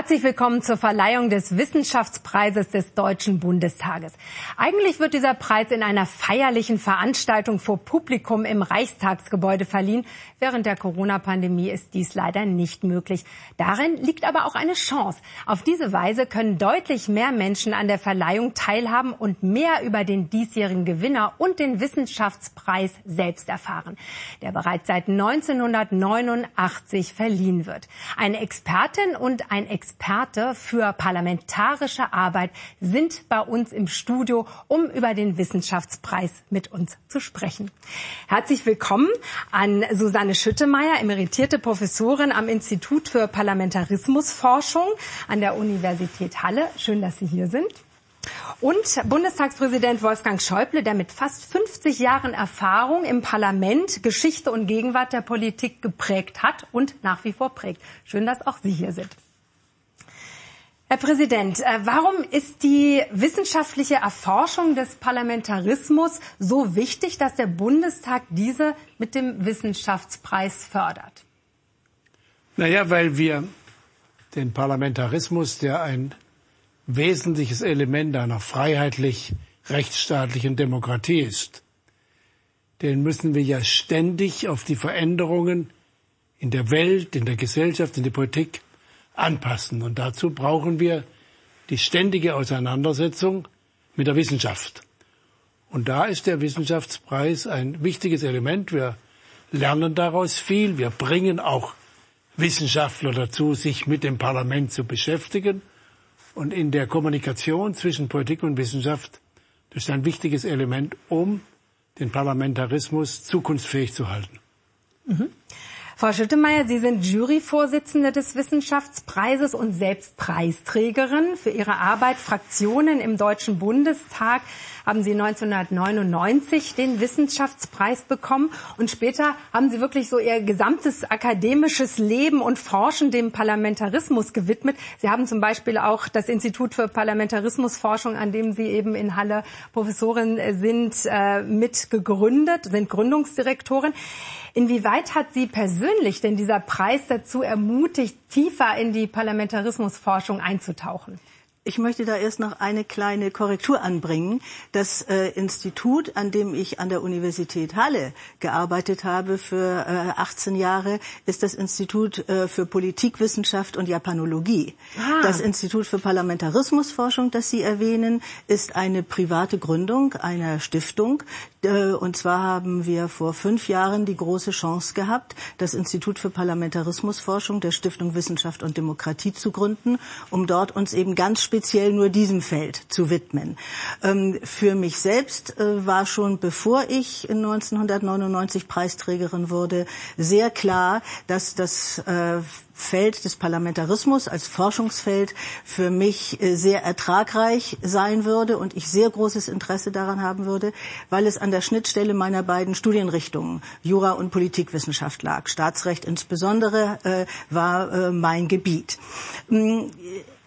Herzlich willkommen zur Verleihung des Wissenschaftspreises des Deutschen Bundestages. Eigentlich wird dieser Preis in einer feierlichen Veranstaltung vor Publikum im Reichstagsgebäude verliehen. Während der Corona-Pandemie ist dies leider nicht möglich. Darin liegt aber auch eine Chance. Auf diese Weise können deutlich mehr Menschen an der Verleihung teilhaben und mehr über den diesjährigen Gewinner und den Wissenschaftspreis selbst erfahren, der bereits seit 1989 verliehen wird. Eine Expertin und ein Experte für parlamentarische Arbeit sind bei uns im Studio, um über den Wissenschaftspreis mit uns zu sprechen. Herzlich willkommen an Susanne Schüttemeier, emeritierte Professorin am Institut für Parlamentarismusforschung an der Universität Halle. Schön, dass Sie hier sind. Und Bundestagspräsident Wolfgang Schäuble, der mit fast 50 Jahren Erfahrung im Parlament Geschichte und Gegenwart der Politik geprägt hat und nach wie vor prägt. Schön, dass auch Sie hier sind. Herr Präsident, äh, warum ist die wissenschaftliche Erforschung des Parlamentarismus so wichtig, dass der Bundestag diese mit dem Wissenschaftspreis fördert? Naja, weil wir den Parlamentarismus, der ein wesentliches Element einer freiheitlich rechtsstaatlichen Demokratie ist, den müssen wir ja ständig auf die Veränderungen in der Welt, in der Gesellschaft, in der Politik anpassen. Und dazu brauchen wir die ständige Auseinandersetzung mit der Wissenschaft. Und da ist der Wissenschaftspreis ein wichtiges Element. Wir lernen daraus viel. Wir bringen auch Wissenschaftler dazu, sich mit dem Parlament zu beschäftigen. Und in der Kommunikation zwischen Politik und Wissenschaft das ist ein wichtiges Element, um den Parlamentarismus zukunftsfähig zu halten. Mhm. Frau Schüttemeier, Sie sind Juryvorsitzende des Wissenschaftspreises und selbst Preisträgerin für Ihre Arbeit. Fraktionen im Deutschen Bundestag haben Sie 1999 den Wissenschaftspreis bekommen und später haben Sie wirklich so Ihr gesamtes akademisches Leben und Forschen dem Parlamentarismus gewidmet. Sie haben zum Beispiel auch das Institut für Parlamentarismusforschung, an dem Sie eben in Halle Professorin sind, äh, mit gegründet, sind Gründungsdirektorin. Inwieweit hat Sie persönlich denn dieser Preis dazu ermutigt, tiefer in die Parlamentarismusforschung einzutauchen? Ich möchte da erst noch eine kleine Korrektur anbringen. Das äh, Institut, an dem ich an der Universität Halle gearbeitet habe für äh, 18 Jahre, ist das Institut äh, für Politikwissenschaft und Japanologie. Ah. Das Institut für Parlamentarismusforschung, das Sie erwähnen, ist eine private Gründung einer Stiftung. Äh, und zwar haben wir vor fünf Jahren die große Chance gehabt, das Institut für Parlamentarismusforschung der Stiftung Wissenschaft und Demokratie zu gründen, um dort uns eben ganz speziell nur diesem Feld zu widmen. Ähm, für mich selbst äh, war schon bevor ich 1999 Preisträgerin wurde, sehr klar, dass das äh, Feld des Parlamentarismus als Forschungsfeld für mich äh, sehr ertragreich sein würde und ich sehr großes Interesse daran haben würde, weil es an der Schnittstelle meiner beiden Studienrichtungen Jura und Politikwissenschaft lag. Staatsrecht insbesondere äh, war äh, mein Gebiet.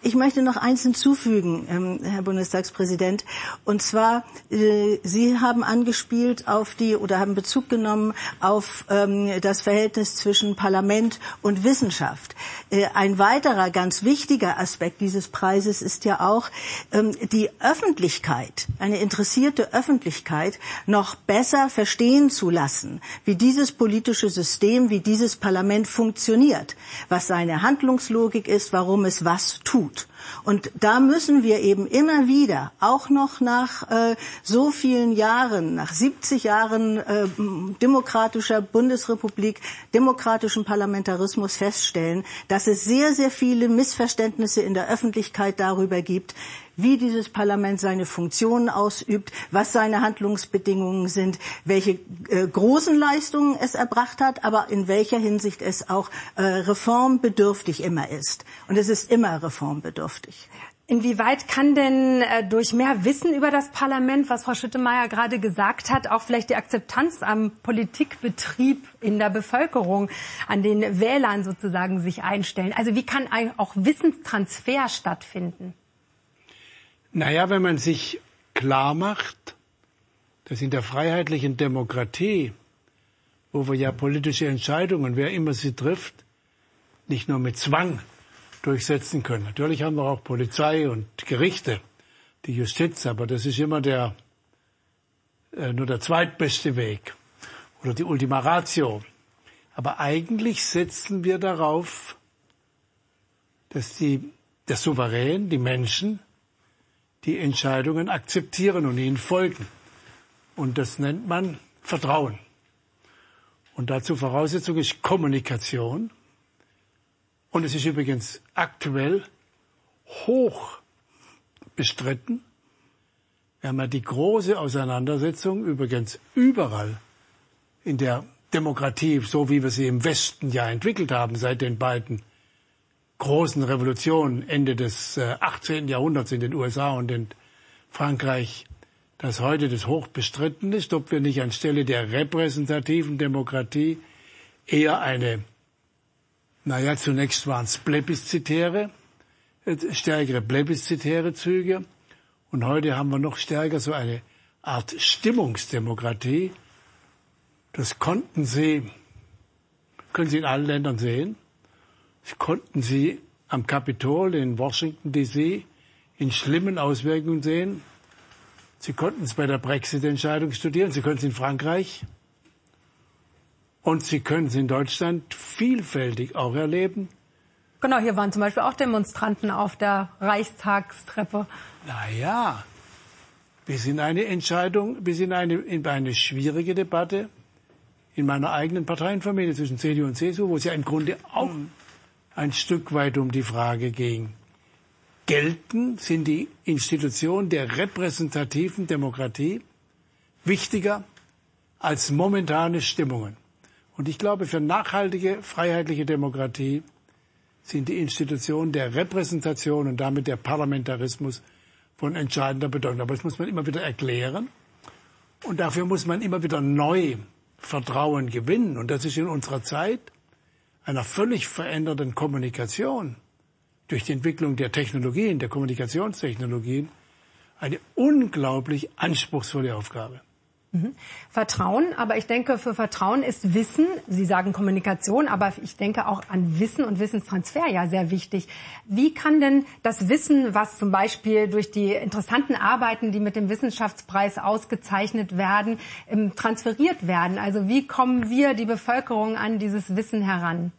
Ich möchte noch eins hinzufügen, ähm, Herr Bundestagspräsident. Und zwar, äh, Sie haben angespielt auf die oder haben Bezug genommen auf ähm, das Verhältnis zwischen Parlament und Wissenschaft. Äh, ein weiterer ganz wichtiger Aspekt dieses Preises ist ja auch ähm, die Öffentlichkeit, eine interessierte Öffentlichkeit noch besser verstehen zu lassen, wie dieses politische System, wie dieses Parlament funktioniert, was seine Handlungslogik ist, warum es was tut tut. Und da müssen wir eben immer wieder, auch noch nach äh, so vielen Jahren, nach 70 Jahren äh, demokratischer Bundesrepublik, demokratischen Parlamentarismus feststellen, dass es sehr, sehr viele Missverständnisse in der Öffentlichkeit darüber gibt, wie dieses Parlament seine Funktionen ausübt, was seine Handlungsbedingungen sind, welche äh, großen Leistungen es erbracht hat, aber in welcher Hinsicht es auch äh, reformbedürftig immer ist. Und es ist immer reformbedürftig. Inwieweit kann denn äh, durch mehr Wissen über das Parlament, was Frau Schüttemeier gerade gesagt hat, auch vielleicht die Akzeptanz am Politikbetrieb in der Bevölkerung, an den Wählern sozusagen sich einstellen? Also wie kann auch Wissenstransfer stattfinden? Naja, wenn man sich klar macht, dass in der freiheitlichen Demokratie, wo wir ja politische Entscheidungen, wer immer sie trifft, nicht nur mit Zwang, durchsetzen können. Natürlich haben wir auch Polizei und Gerichte, die Justiz, aber das ist immer der, äh, nur der zweitbeste Weg oder die Ultima Ratio. Aber eigentlich setzen wir darauf, dass die, der Souverän, die Menschen, die Entscheidungen akzeptieren und ihnen folgen. Und das nennt man Vertrauen. Und dazu Voraussetzung ist Kommunikation. Und es ist übrigens aktuell hoch bestritten. Wir haben ja die große Auseinandersetzung übrigens überall in der Demokratie, so wie wir sie im Westen ja entwickelt haben seit den beiden großen Revolutionen Ende des 18. Äh, Jahrhunderts in den USA und in Frankreich, dass heute das hoch bestritten ist, ob wir nicht anstelle der repräsentativen Demokratie eher eine, naja, zunächst waren es plebiszitäre, äh, stärkere plebiszitäre Züge und heute haben wir noch stärker so eine Art Stimmungsdemokratie. Das konnten Sie, können Sie in allen Ländern sehen. Konnten Sie am Kapitol in Washington DC in schlimmen Auswirkungen sehen. Sie konnten es bei der Brexit-Entscheidung studieren. Sie können es in Frankreich. Und Sie können es in Deutschland vielfältig auch erleben. Genau, hier waren zum Beispiel auch Demonstranten auf der Reichstagstreppe. Naja, wir sind eine Entscheidung, wir sind eine, in eine schwierige Debatte in meiner eigenen Parteienfamilie zwischen CDU und CSU, wo es ja im Grunde auch mhm ein Stück weit um die Frage ging. Gelten sind die Institutionen der repräsentativen Demokratie wichtiger als momentane Stimmungen. Und ich glaube, für nachhaltige, freiheitliche Demokratie sind die Institutionen der Repräsentation und damit der Parlamentarismus von entscheidender Bedeutung. Aber das muss man immer wieder erklären. Und dafür muss man immer wieder neu Vertrauen gewinnen. Und das ist in unserer Zeit einer völlig veränderten Kommunikation durch die Entwicklung der Technologien, der Kommunikationstechnologien, eine unglaublich anspruchsvolle Aufgabe. Mhm. Vertrauen, aber ich denke, für Vertrauen ist Wissen, Sie sagen Kommunikation, aber ich denke auch an Wissen und Wissenstransfer ja sehr wichtig. Wie kann denn das Wissen, was zum Beispiel durch die interessanten Arbeiten, die mit dem Wissenschaftspreis ausgezeichnet werden, ähm, transferiert werden? Also wie kommen wir, die Bevölkerung, an dieses Wissen heran?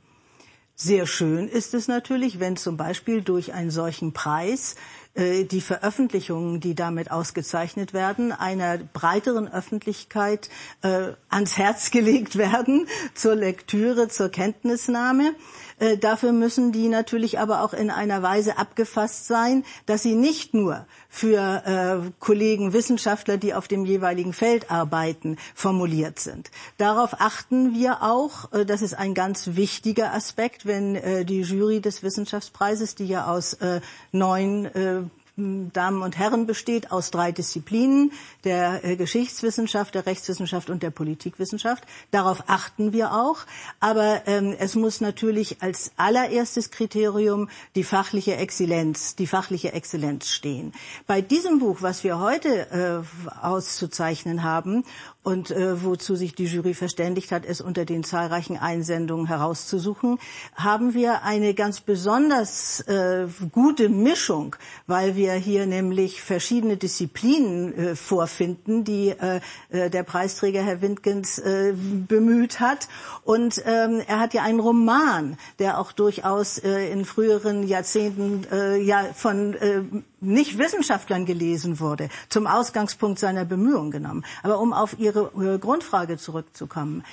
Sehr schön ist es natürlich, wenn zum Beispiel durch einen solchen Preis die Veröffentlichungen, die damit ausgezeichnet werden, einer breiteren Öffentlichkeit äh, ans Herz gelegt werden zur Lektüre, zur Kenntnisnahme. Äh, dafür müssen die natürlich aber auch in einer Weise abgefasst sein, dass sie nicht nur für äh, Kollegen Wissenschaftler, die auf dem jeweiligen Feld arbeiten, formuliert sind. Darauf achten wir auch. Äh, das ist ein ganz wichtiger Aspekt, wenn äh, die Jury des Wissenschaftspreises, die ja aus äh, neun äh, Damen und Herren besteht aus drei Disziplinen, der äh, Geschichtswissenschaft, der Rechtswissenschaft und der Politikwissenschaft. Darauf achten wir auch. Aber ähm, es muss natürlich als allererstes Kriterium die fachliche Exzellenz, die fachliche Exzellenz stehen. Bei diesem Buch, was wir heute äh, auszuzeichnen haben und äh, wozu sich die Jury verständigt hat, es unter den zahlreichen Einsendungen herauszusuchen, haben wir eine ganz besonders äh, gute Mischung, weil wir hier nämlich verschiedene Disziplinen äh, vorfinden, die äh, äh der Preisträger Herr Windgens äh, bemüht hat. Und ähm, er hat ja einen Roman, der auch durchaus äh, in früheren Jahrzehnten äh, ja von äh, nicht Wissenschaftlern gelesen wurde, zum Ausgangspunkt seiner Bemühungen genommen. Aber um auf Ihre Grundfrage zurückzukommen.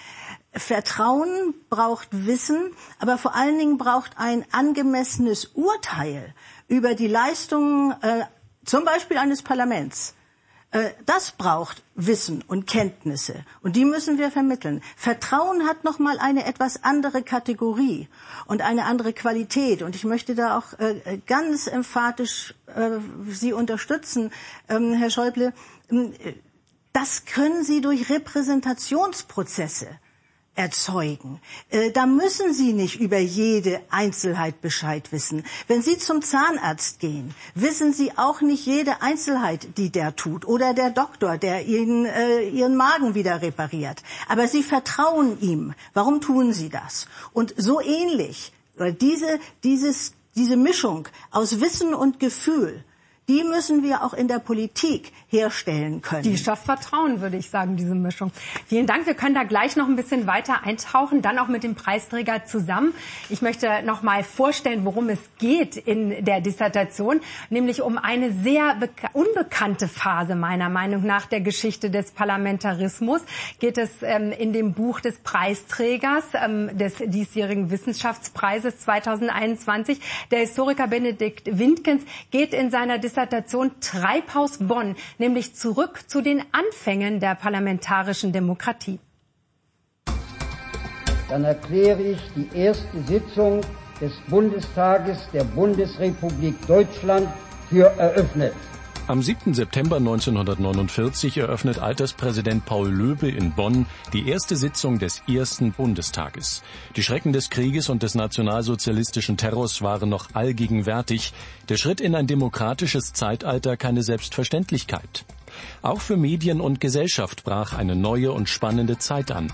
Vertrauen braucht Wissen, aber vor allen Dingen braucht ein angemessenes Urteil über die Leistungen äh, zum Beispiel eines Parlaments das braucht Wissen und Kenntnisse und die müssen wir vermitteln. Vertrauen hat noch mal eine etwas andere Kategorie und eine andere Qualität und ich möchte da auch äh, ganz emphatisch äh, Sie unterstützen, ähm, Herr Schäuble. Ähm, das können Sie durch Repräsentationsprozesse erzeugen. Äh, da müssen Sie nicht über jede Einzelheit Bescheid wissen. Wenn Sie zum Zahnarzt gehen, wissen Sie auch nicht jede Einzelheit, die der tut oder der Doktor, der Ihnen äh, Ihren Magen wieder repariert. Aber Sie vertrauen ihm. Warum tun Sie das? Und so ähnlich, diese, dieses diese Mischung aus Wissen und Gefühl, die müssen wir auch in der Politik herstellen können. Die schafft Vertrauen, würde ich sagen, diese Mischung. Vielen Dank. Wir können da gleich noch ein bisschen weiter eintauchen, dann auch mit dem Preisträger zusammen. Ich möchte noch mal vorstellen, worum es geht in der Dissertation, nämlich um eine sehr unbekannte Phase meiner Meinung nach der Geschichte des Parlamentarismus. Geht es ähm, in dem Buch des Preisträgers ähm, des diesjährigen Wissenschaftspreises 2021. Der Historiker Benedikt Windgens geht in seiner Dissertation Treibhaus Bonn, nämlich zurück zu den Anfängen der parlamentarischen Demokratie. Dann erkläre ich die erste Sitzung des Bundestages der Bundesrepublik Deutschland für eröffnet. Am 7. September 1949 eröffnet Alterspräsident Paul Löbe in Bonn die erste Sitzung des ersten Bundestages. Die Schrecken des Krieges und des nationalsozialistischen Terrors waren noch allgegenwärtig, der Schritt in ein demokratisches Zeitalter keine Selbstverständlichkeit. Auch für Medien und Gesellschaft brach eine neue und spannende Zeit an.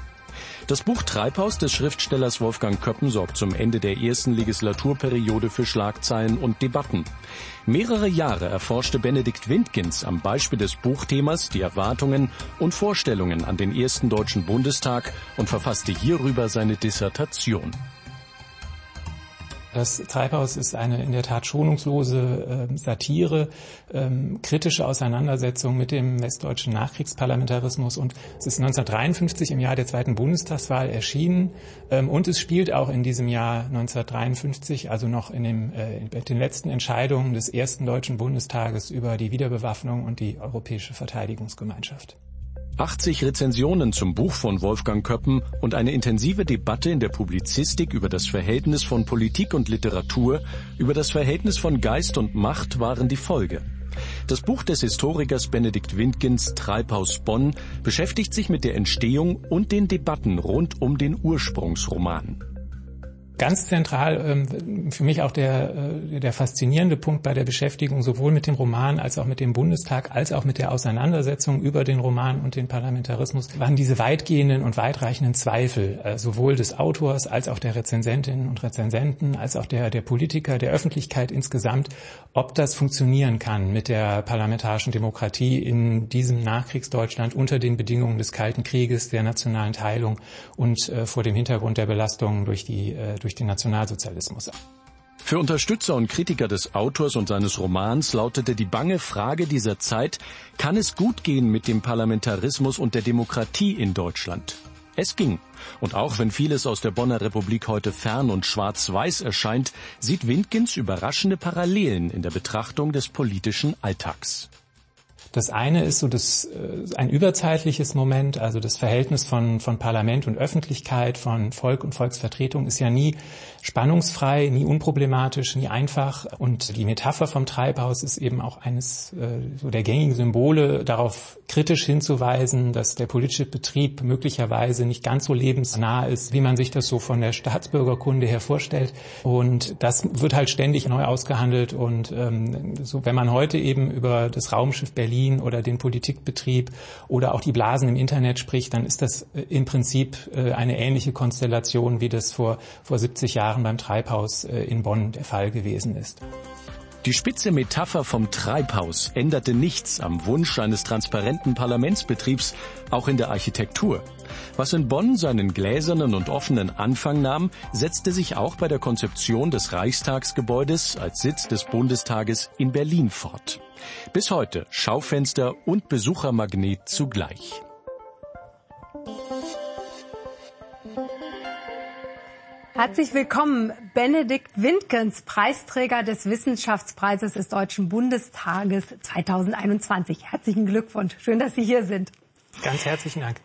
Das Buch Treibhaus des Schriftstellers Wolfgang Köppen sorgt zum Ende der ersten Legislaturperiode für Schlagzeilen und Debatten. Mehrere Jahre erforschte Benedikt Windgens am Beispiel des Buchthemas die Erwartungen und Vorstellungen an den ersten Deutschen Bundestag und verfasste hierüber seine Dissertation. Das Treibhaus ist eine in der Tat schonungslose äh, Satire, ähm, kritische Auseinandersetzung mit dem westdeutschen Nachkriegsparlamentarismus und es ist 1953 im Jahr der zweiten Bundestagswahl erschienen ähm, und es spielt auch in diesem Jahr 1953, also noch in, dem, äh, in den letzten Entscheidungen des ersten Deutschen Bundestages über die Wiederbewaffnung und die europäische Verteidigungsgemeinschaft. 80 Rezensionen zum Buch von Wolfgang Köppen und eine intensive Debatte in der Publizistik über das Verhältnis von Politik und Literatur, über das Verhältnis von Geist und Macht waren die Folge. Das Buch des Historikers Benedikt Windgens Treibhaus Bonn beschäftigt sich mit der Entstehung und den Debatten rund um den Ursprungsroman. Ganz zentral ähm, für mich auch der, äh, der faszinierende Punkt bei der Beschäftigung sowohl mit dem Roman als auch mit dem Bundestag als auch mit der Auseinandersetzung über den Roman und den Parlamentarismus waren diese weitgehenden und weitreichenden Zweifel äh, sowohl des Autors als auch der Rezensentinnen und Rezensenten als auch der, der Politiker, der Öffentlichkeit insgesamt, ob das funktionieren kann mit der parlamentarischen Demokratie in diesem Nachkriegsdeutschland unter den Bedingungen des Kalten Krieges, der nationalen Teilung und äh, vor dem Hintergrund der Belastungen durch die durch durch den Nationalsozialismus. Für Unterstützer und Kritiker des Autors und seines Romans lautete die bange Frage dieser Zeit, kann es gut gehen mit dem Parlamentarismus und der Demokratie in Deutschland? Es ging. Und auch wenn vieles aus der Bonner Republik heute fern und schwarz-weiß erscheint, sieht Windgens überraschende Parallelen in der Betrachtung des politischen Alltags. Das eine ist so das, äh, ein überzeitliches Moment, also das Verhältnis von, von Parlament und Öffentlichkeit, von Volk und Volksvertretung ist ja nie spannungsfrei, nie unproblematisch, nie einfach. Und die Metapher vom Treibhaus ist eben auch eines äh, so der gängigen Symbole, darauf kritisch hinzuweisen, dass der politische Betrieb möglicherweise nicht ganz so lebensnah ist, wie man sich das so von der Staatsbürgerkunde her vorstellt. Und das wird halt ständig neu ausgehandelt. Und ähm, so, wenn man heute eben über das Raumschiff Berlin oder den Politikbetrieb oder auch die Blasen im Internet spricht, dann ist das äh, im Prinzip äh, eine ähnliche Konstellation, wie das vor, vor 70 Jahren beim Treibhaus äh, in Bonn der Fall gewesen ist. Die spitze Metapher vom Treibhaus änderte nichts am Wunsch eines transparenten Parlamentsbetriebs, auch in der Architektur. Was in Bonn seinen gläsernen und offenen Anfang nahm, setzte sich auch bei der Konzeption des Reichstagsgebäudes als Sitz des Bundestages in Berlin fort. Bis heute Schaufenster und Besuchermagnet zugleich. Herzlich willkommen, Benedikt Windgens, Preisträger des Wissenschaftspreises des Deutschen Bundestages 2021. Herzlichen Glückwunsch. Schön, dass Sie hier sind. Ganz herzlichen Dank.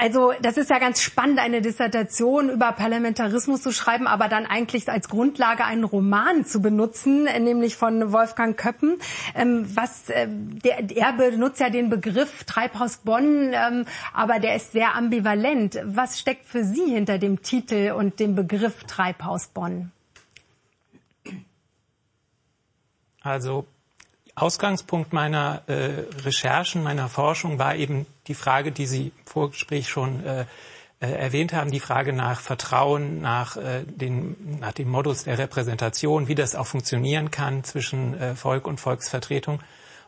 Also das ist ja ganz spannend, eine Dissertation über Parlamentarismus zu schreiben, aber dann eigentlich als Grundlage einen Roman zu benutzen, nämlich von Wolfgang Köppen. Ähm, was, äh, der, er benutzt ja den Begriff Treibhaus Bonn, ähm, aber der ist sehr ambivalent. Was steckt für Sie hinter dem Titel und dem Begriff Treibhaus Bonn? Also Ausgangspunkt meiner äh, Recherchen, meiner Forschung war eben die Frage, die Sie im Vorgespräch schon äh, äh, erwähnt haben, die Frage nach Vertrauen, nach, äh, den, nach dem Modus der Repräsentation, wie das auch funktionieren kann zwischen äh, Volk und Volksvertretung.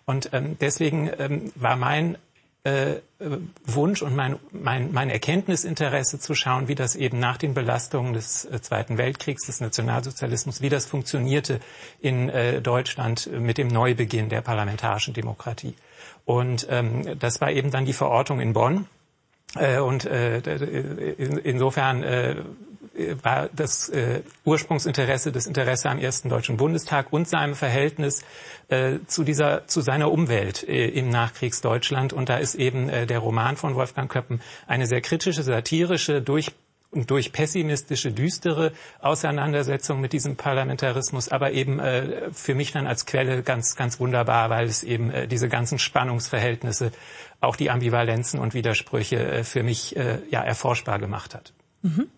Und ähm, deswegen ähm, war mein äh, Wunsch und mein, mein, mein Erkenntnisinteresse zu schauen, wie das eben nach den Belastungen des äh, Zweiten Weltkriegs, des Nationalsozialismus, wie das funktionierte in äh, Deutschland mit dem Neubeginn der parlamentarischen Demokratie. Und ähm, das war eben dann die Verortung in Bonn. Äh, und äh, in, insofern äh, war das äh, Ursprungsinteresse das Interesse am ersten Deutschen Bundestag und seinem Verhältnis äh, zu dieser zu seiner Umwelt äh, im Nachkriegsdeutschland und da ist eben äh, der Roman von Wolfgang Köppen eine sehr kritische satirische durch und durch pessimistische, düstere Auseinandersetzung mit diesem Parlamentarismus, aber eben äh, für mich dann als Quelle ganz, ganz wunderbar, weil es eben äh, diese ganzen Spannungsverhältnisse, auch die Ambivalenzen und Widersprüche äh, für mich äh, ja erforschbar gemacht hat. Mhm.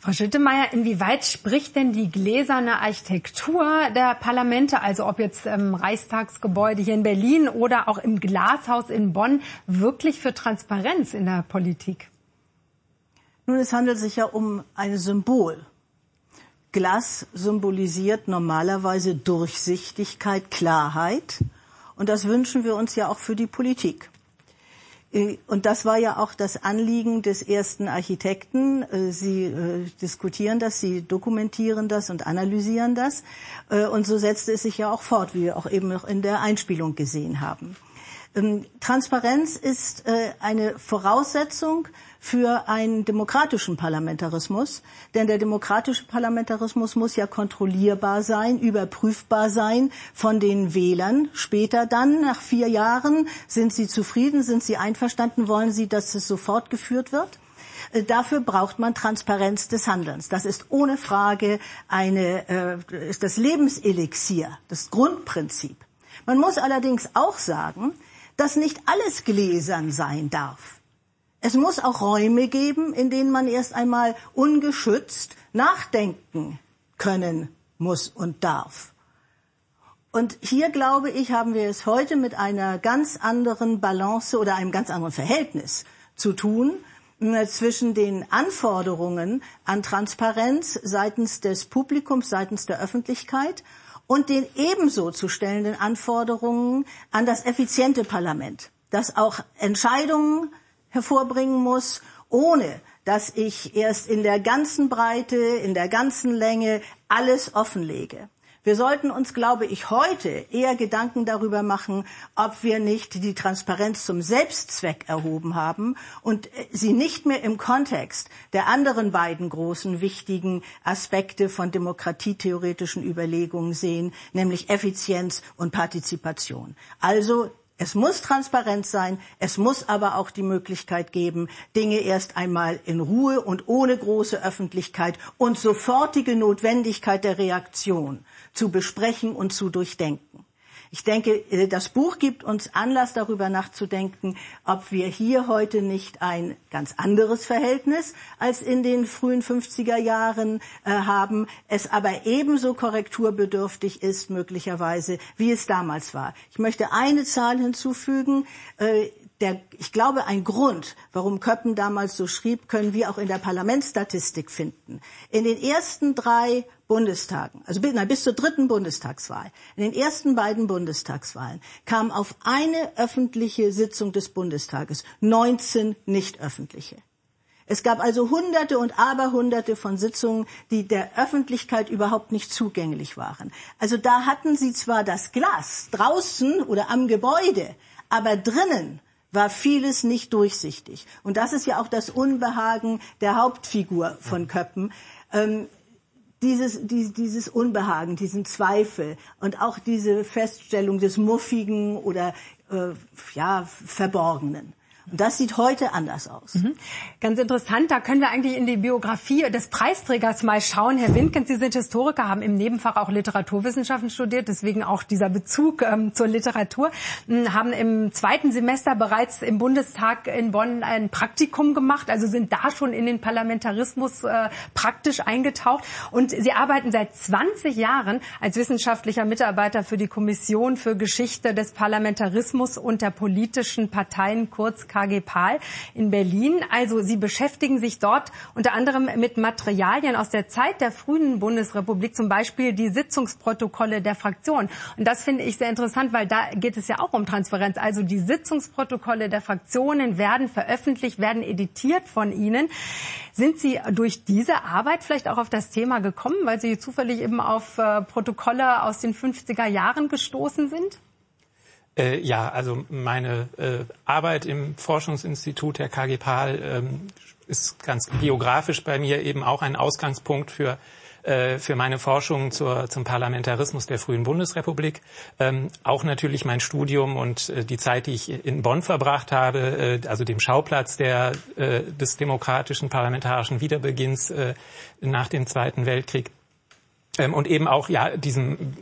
Frau Schüttemeier, inwieweit spricht denn die gläserne Architektur der Parlamente, also ob jetzt im Reichstagsgebäude hier in Berlin oder auch im Glashaus in Bonn, wirklich für Transparenz in der Politik? Nun, es handelt sich ja um ein Symbol. Glas symbolisiert normalerweise Durchsichtigkeit, Klarheit. Und das wünschen wir uns ja auch für die Politik. Äh, und das war ja auch das Anliegen des ersten Architekten. Äh, sie äh, diskutieren das, sie dokumentieren das und analysieren das. Und so setzte es sich ja auch fort, wie wir auch eben noch in der Einspielung gesehen haben. Ähm, Transparenz ist eine Voraussetzung für einen demokratischen Parlamentarismus. Denn der demokratische Parlamentarismus muss ja kontrollierbar sein, überprüfbar sein von den Wählern. Später dann, nach vier Jahren, sind sie zufrieden, sind sie einverstanden, wollen sie, dass es so fortgeführt wird. Äh, dafür braucht man Transparenz des Handelns. Das ist ohne Frage eine, äh, ist das Lebenselixier, das Grundprinzip. Man muss allerdings auch sagen, dass nicht alles gläsern sein darf. Es muss auch Räume geben, in denen man erst einmal ungeschützt nachdenken können muss und darf. Und hier, glaube ich, haben wir es heute mit einer ganz anderen Balance oder einem ganz anderen Verhältnis zu tun äh, zwischen den Anforderungen an Transparenz seitens des Publikums, seitens der Öffentlichkeit und den ebenso zu stellenden Anforderungen an das effiziente Parlament, das auch Entscheidungen hervorbringen muss, ohne dass ich erst in der ganzen Breite, in der ganzen Länge alles offenlege. Wir sollten uns, glaube ich, heute eher Gedanken darüber machen, ob wir nicht die Transparenz zum Selbstzweck erhoben haben und sie nicht mehr im Kontext der anderen beiden großen wichtigen Aspekte von demokratietheoretischen Überlegungen sehen, nämlich Effizienz und Partizipation. Also es muss transparent sein, es muss aber auch die Möglichkeit geben, Dinge erst einmal in Ruhe und ohne große Öffentlichkeit und sofortige Notwendigkeit der Reaktion zu besprechen und zu durchdenken. Ich denke, äh, das Buch gibt uns Anlass, darüber nachzudenken, ob wir hier heute nicht ein ganz anderes Verhältnis als in den frühen 50er Jahren äh, haben, es aber ebenso korrekturbedürftig ist, möglicherweise, wie es damals war. Ich möchte eine Zahl hinzufügen. Äh, der, ich glaube, ein Grund, warum Köppen damals so schrieb, können wir auch in der Parlamentsstatistik finden. In den ersten drei Bundestagen, also nein, bis zur dritten Bundestagswahl, in den ersten beiden Bundestagswahlen kamen auf eine öffentliche Sitzung des Bundestages 19 nicht öffentliche. Es gab also Hunderte und Aberhunderte von Sitzungen, die der Öffentlichkeit überhaupt nicht zugänglich waren. Also da hatten sie zwar das Glas draußen oder am Gebäude, aber drinnen war vieles nicht durchsichtig. Und das ist ja auch das Unbehagen der Hauptfigur von Köppen. Ähm, dieses, dieses, dieses Unbehagen, diesen Zweifel und auch diese Feststellung des Muffigen oder äh, ja, Verborgenen. Das sieht heute anders aus. Mhm. Ganz interessant, da können wir eigentlich in die Biografie des Preisträgers mal schauen. Herr Windkens, Sie sind Historiker, haben im Nebenfach auch Literaturwissenschaften studiert, deswegen auch dieser Bezug ähm, zur Literatur, hm, haben im zweiten Semester bereits im Bundestag in Bonn ein Praktikum gemacht, also sind da schon in den Parlamentarismus äh, praktisch eingetaucht. Und Sie arbeiten seit 20 Jahren als wissenschaftlicher Mitarbeiter für die Kommission für Geschichte des Parlamentarismus und der politischen Parteien, kurz KG Pahl in Berlin. Also Sie beschäftigen sich dort unter anderem mit Materialien aus der Zeit der frühen Bundesrepublik, zum Beispiel die Sitzungsprotokolle der Fraktion. Und das finde ich sehr interessant, weil da geht es ja auch um Transparenz. Also die Sitzungsprotokolle der Fraktionen werden veröffentlicht, werden editiert von Ihnen. Sind Sie durch diese Arbeit vielleicht auch auf das Thema gekommen, weil Sie zufällig eben auf äh, Protokolle aus den 50er Jahren gestoßen sind? Äh, ja, also meine äh, Arbeit im Forschungsinstitut der KG Pahl ähm, ist ganz biografisch bei mir eben auch ein Ausgangspunkt für äh, für meine Forschung zur, zum Parlamentarismus der frühen Bundesrepublik. Ähm, auch natürlich mein Studium und äh, die Zeit, die ich in Bonn verbracht habe, äh, also dem Schauplatz der, äh, des demokratischen parlamentarischen Wiederbeginns äh, nach dem Zweiten Weltkrieg. Ähm, und eben auch ja diesem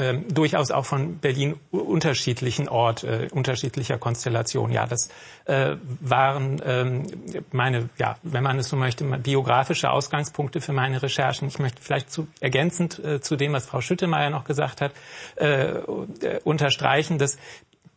ähm, durchaus auch von Berlin unterschiedlichen Ort, äh, unterschiedlicher Konstellation. Ja, das äh, waren ähm, meine, ja, wenn man es so möchte, biografische Ausgangspunkte für meine Recherchen. Ich möchte vielleicht zu, ergänzend äh, zu dem, was Frau Schüttemeier noch gesagt hat, äh, äh unterstreichen, dass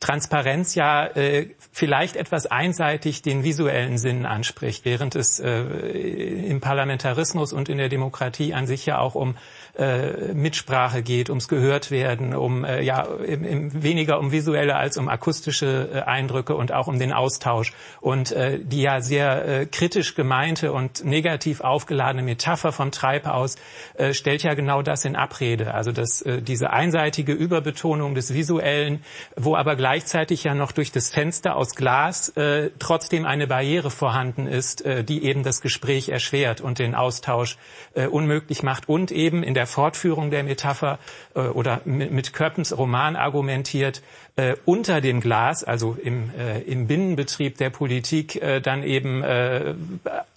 Transparenz ja äh, vielleicht etwas einseitig den visuellen Sinn anspricht, während es äh, im Parlamentarismus und in der Demokratie an sich ja auch um äh, Mitsprache geht, ums Gehörtwerden, um äh, ja im, im, weniger um visuelle als um akustische äh, Eindrücke und auch um den Austausch. Und äh, die ja sehr äh, kritisch gemeinte und negativ aufgeladene Metapher vom Treibhaus äh, stellt ja genau das in Abrede. Also dass äh, diese einseitige Überbetonung des Visuellen, wo aber gleichzeitig ja noch durch das Fenster aus Glas äh, trotzdem eine Barriere vorhanden ist, äh, die eben das Gespräch erschwert und den Austausch äh, unmöglich macht und eben in der der Fortführung der Metapher äh, oder mit, mit Köppens Roman argumentiert, äh, unter dem Glas, also im, äh, im Binnenbetrieb der Politik, äh, dann eben äh,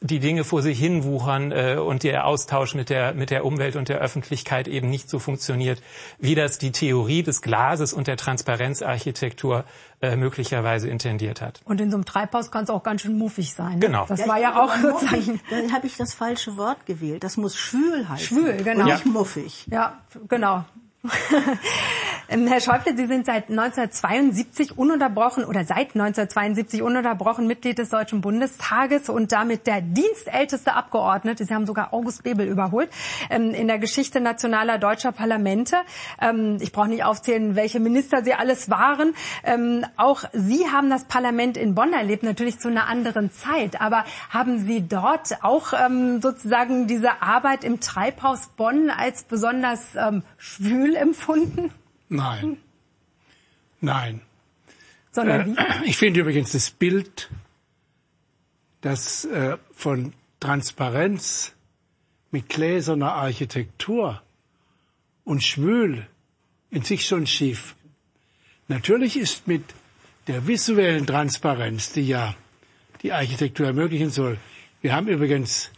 die Dinge vor sich hinwuchern äh, und der Austausch mit der, mit der Umwelt und der Öffentlichkeit eben nicht so funktioniert, wie das die Theorie des Glases und der Transparenzarchitektur äh, möglicherweise intendiert hat. Und in so einem Treibhaus kann es auch ganz schön muffig sein. Ne? Genau. Das ja, war ja auch sozusagen. Dann habe ich das falsche Wort gewählt. Das muss schwül heißen. Schwül, genau. Und nicht muffig. Ja, genau. Ähm, Herr Schäuble, Sie sind seit 1972 ununterbrochen oder seit 1972 ununterbrochen Mitglied des Deutschen Bundestages und damit der dienstälteste Abgeordnete. Sie haben sogar August Bebel überholt ähm, in der Geschichte nationaler deutscher Parlamente. Ähm, ich brauche nicht aufzählen, welche Minister Sie alles waren. Auch Sie haben das Parlament in Bonn erlebt, natürlich zu einer anderen Zeit. Aber haben Sie dort auch sozusagen diese Arbeit im Treibhaus Bonn als besonders schwül empfunden? Nein. Nein. Sondern äh, ich finde übrigens das Bild, das äh, von Transparenz mit gläserner Architektur und schwül in sich schon schief. Natürlich ist mit der visuellen Transparenz, die ja die Architektur ermöglichen soll. Wir haben übrigens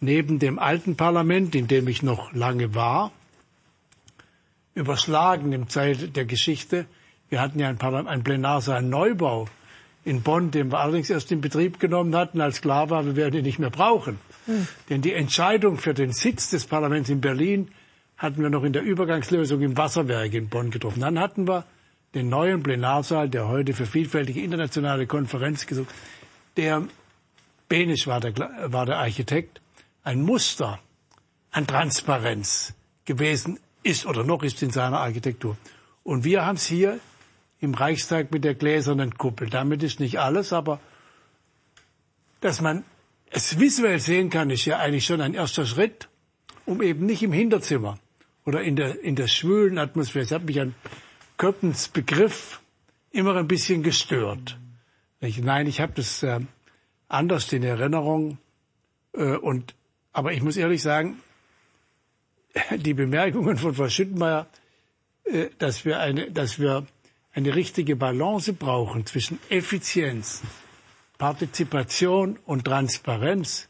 neben dem alten Parlament, in dem ich noch lange war, überschlagen im Zeit der Geschichte. Wir hatten ja ein, ein Plenarsaal Neubau in Bonn, den wir allerdings erst in Betrieb genommen hatten, als klar war, wir werden ihn nicht mehr brauchen. Mhm. Denn die Entscheidung für den Sitz des Parlaments in Berlin hatten wir noch in der Übergangslösung im Wasserwerk in Bonn getroffen. Dann hatten wir den neuen Plenarsaal, der heute für vielfältige internationale Konferenz gesucht. Der Benisch war der, war der Architekt, ein Muster an Transparenz gewesen ist oder noch ist in seiner Architektur. Und wir haben es hier im Reichstag mit der gläsernen Kuppel. Damit ist nicht alles, aber dass man es visuell sehen kann, ist ja eigentlich schon ein erster Schritt, um eben nicht im Hinterzimmer oder in der, in der schwülen Atmosphäre. Es hat mich an Köppens Begriff immer ein bisschen gestört. Ich, nein, ich habe das äh, anders in Erinnerung. Äh, und, aber ich muss ehrlich sagen, die Bemerkungen von Frau Schüttenmeier, äh, dass wir eine, dass wir eine richtige Balance brauchen zwischen Effizienz, Partizipation und Transparenz,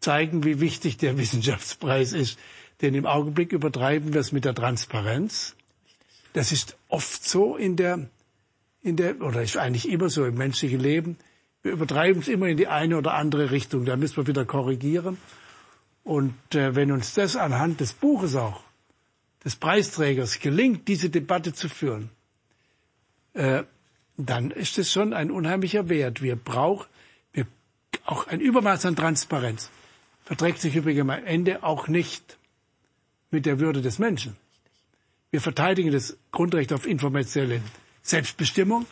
zeigen, wie wichtig der Wissenschaftspreis ist. Denn im Augenblick übertreiben wir es mit der Transparenz. Das ist oft so in der, in der, oder ist eigentlich immer so im menschlichen Leben. Wir übertreiben es immer in die eine oder andere Richtung. Da müssen wir wieder korrigieren. Und äh, wenn uns das anhand des Buches auch, des Preisträgers, gelingt, diese Debatte zu führen, äh, dann ist es schon ein unheimlicher Wert. Wir brauchen wir, auch ein Übermaß an Transparenz. Verträgt sich übrigens am Ende auch nicht mit der Würde des Menschen. Wir verteidigen das Grundrecht auf informationelle Selbstbestimmung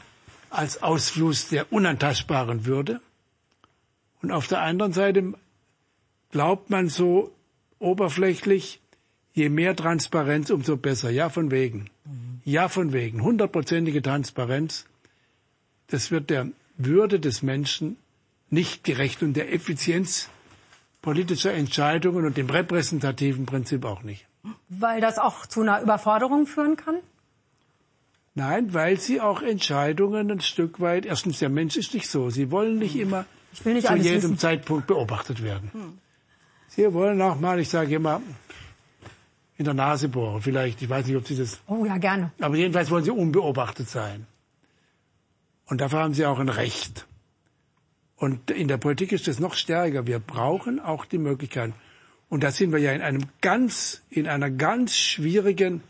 als Ausfluss der unantastbaren Würde. Und auf der anderen Seite glaubt man so oberflächlich, je mehr Transparenz, umso besser. Ja, von wegen. Ja, von wegen. Hundertprozentige Transparenz. Das wird der Würde des Menschen nicht gerecht und der Effizienz politischer Entscheidungen und dem repräsentativen Prinzip auch nicht. Weil das auch zu einer Überforderung führen kann? Nein, weil sie auch Entscheidungen ein Stück weit, erstens der Mensch ist nicht so, sie wollen nicht immer nicht zu jedem wissen. Zeitpunkt beobachtet werden. Hm. Sie wollen auch mal, ich sage immer, in der Nase bohren. Vielleicht, ich weiß nicht, ob Sie das. Oh ja, gerne. Aber jedenfalls wollen Sie unbeobachtet sein. Und dafür haben Sie auch ein Recht. Und in der Politik ist das noch stärker. Wir brauchen auch die Möglichkeit. Und da sind wir ja in einem ganz, in einer ganz schwierigen